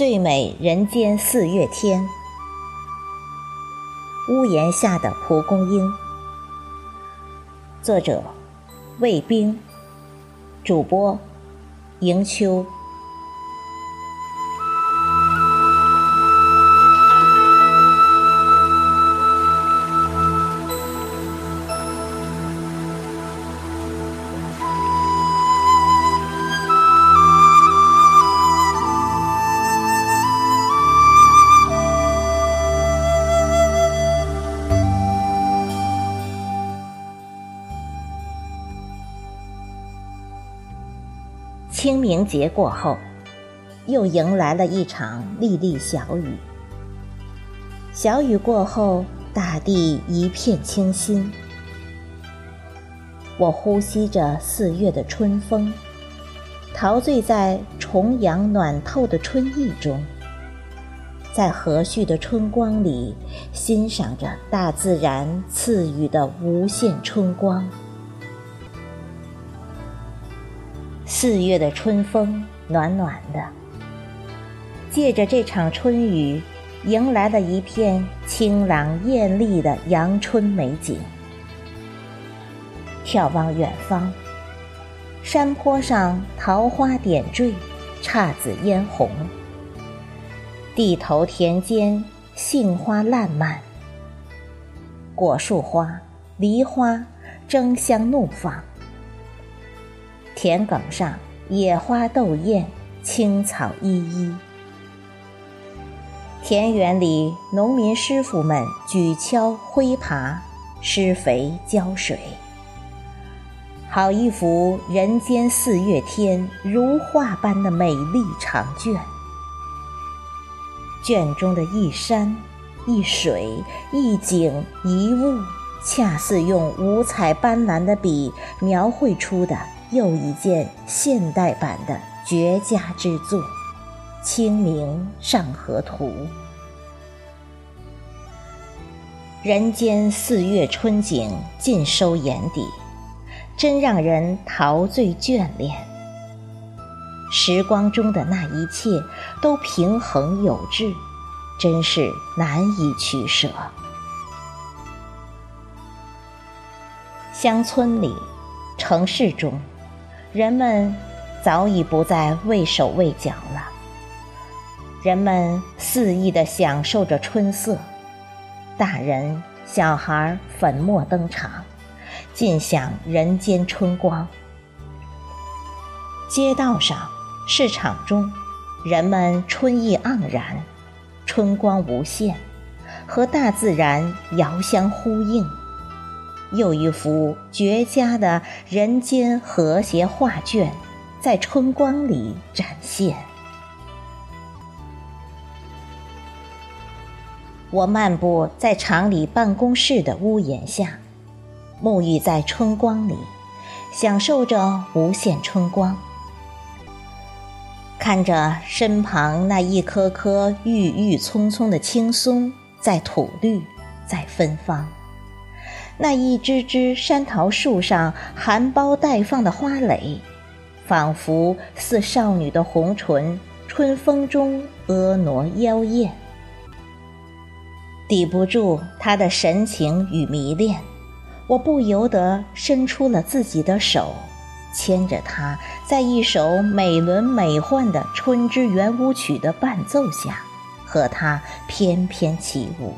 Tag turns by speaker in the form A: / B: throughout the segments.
A: 最美人间四月天，屋檐下的蒲公英。作者：魏冰，主播：迎秋。清明节过后，又迎来了一场沥沥小雨。小雨过后，大地一片清新。我呼吸着四月的春风，陶醉在重阳暖透的春意中，在和煦的春光里，欣赏着大自然赐予的无限春光。四月的春风暖暖的，借着这场春雨，迎来了一片清朗艳丽的阳春美景。眺望远方，山坡上桃花点缀，姹紫嫣红；地头田间杏花烂漫，果树花、梨花争相怒放。田埂上野花斗艳，青草依依。田园里，农民师傅们举锹挥耙，施肥浇水。好一幅人间四月天如画般的美丽长卷。卷中的一山一水一景一物，恰似用五彩斑斓的笔描绘出的。又一件现代版的绝佳之作，《清明上河图》。人间四月春景尽收眼底，真让人陶醉眷恋。时光中的那一切都平衡有致，真是难以取舍。乡村里，城市中。人们早已不再畏手畏脚了。人们肆意地享受着春色，大人小孩粉墨登场，尽享人间春光。街道上、市场中，人们春意盎然，春光无限，和大自然遥相呼应。又一幅绝佳的人间和谐画卷，在春光里展现。我漫步在厂里办公室的屋檐下，沐浴在春光里，享受着无限春光，看着身旁那一棵棵郁郁葱葱的青松在吐绿，在芬芳。那一只只山桃树上含苞待放的花蕾，仿佛似少女的红唇，春风中婀娜妖艳。抵不住她的神情与迷恋，我不由得伸出了自己的手，牵着她，在一首美轮美奂的《春之圆舞曲》的伴奏下，和她翩翩起舞，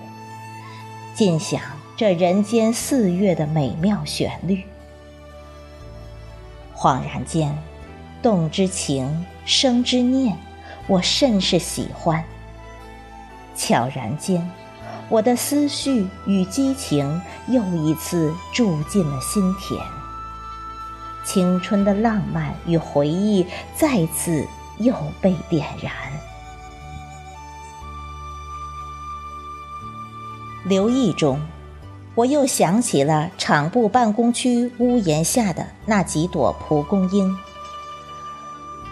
A: 尽享。这人间四月的美妙旋律，恍然间，动之情，生之念，我甚是喜欢。悄然间，我的思绪与激情又一次住进了心田，青春的浪漫与回忆再次又被点燃。留意中。我又想起了厂部办公区屋檐下的那几朵蒲公英，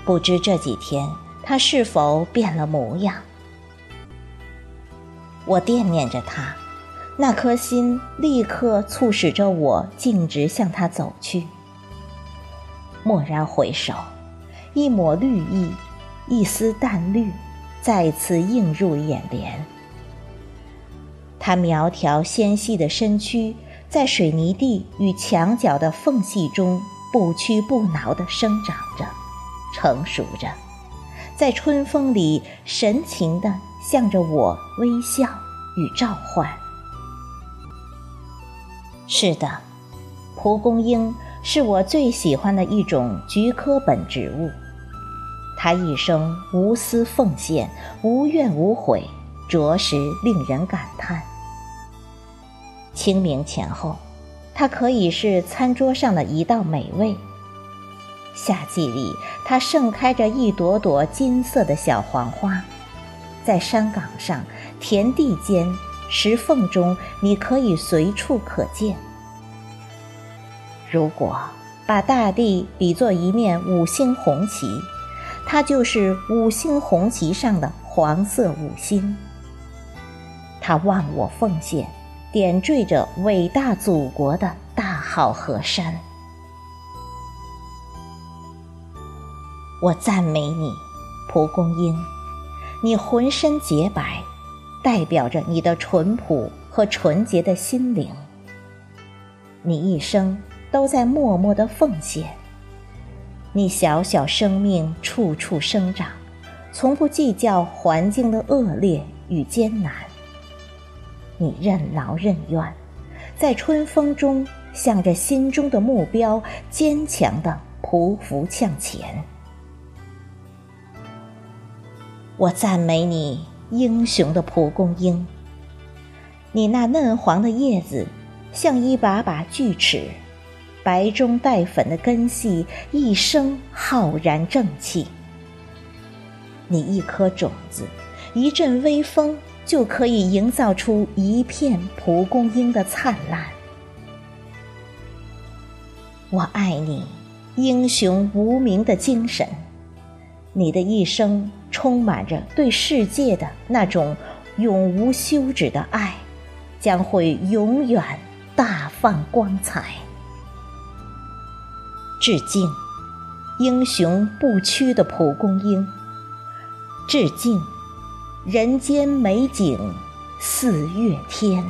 A: 不知这几天它是否变了模样？我惦念着它，那颗心立刻促使着我径直向它走去。蓦然回首，一抹绿意，一丝淡绿，再次映入眼帘。它苗条纤细的身躯在水泥地与墙角的缝隙中不屈不挠地生长着，成熟着，在春风里神情地向着我微笑与召唤。是的，蒲公英是我最喜欢的一种菊科本植物。它一生无私奉献，无怨无悔，着实令人感叹。清明前后，它可以是餐桌上的一道美味。夏季里，它盛开着一朵朵金色的小黄花，在山岗上、田地间、石缝中，你可以随处可见。如果把大地比作一面五星红旗，它就是五星红旗上的黄色五星。它忘我奉献，点缀着伟大祖国的大好河山。我赞美你，蒲公英，你浑身洁白，代表着你的淳朴和纯洁的心灵。你一生。都在默默的奉献。你小小生命处处生长，从不计较环境的恶劣与艰难。你任劳任怨，在春风中向着心中的目标坚强的匍匐向前。我赞美你，英雄的蒲公英。你那嫩黄的叶子，像一把把锯齿。白中带粉的根系，一生浩然正气。你一颗种子，一阵微风，就可以营造出一片蒲公英的灿烂。我爱你，英雄无名的精神。你的一生充满着对世界的那种永无休止的爱，将会永远大放光彩。致敬，英雄不屈的蒲公英。致敬，人间美景四月天。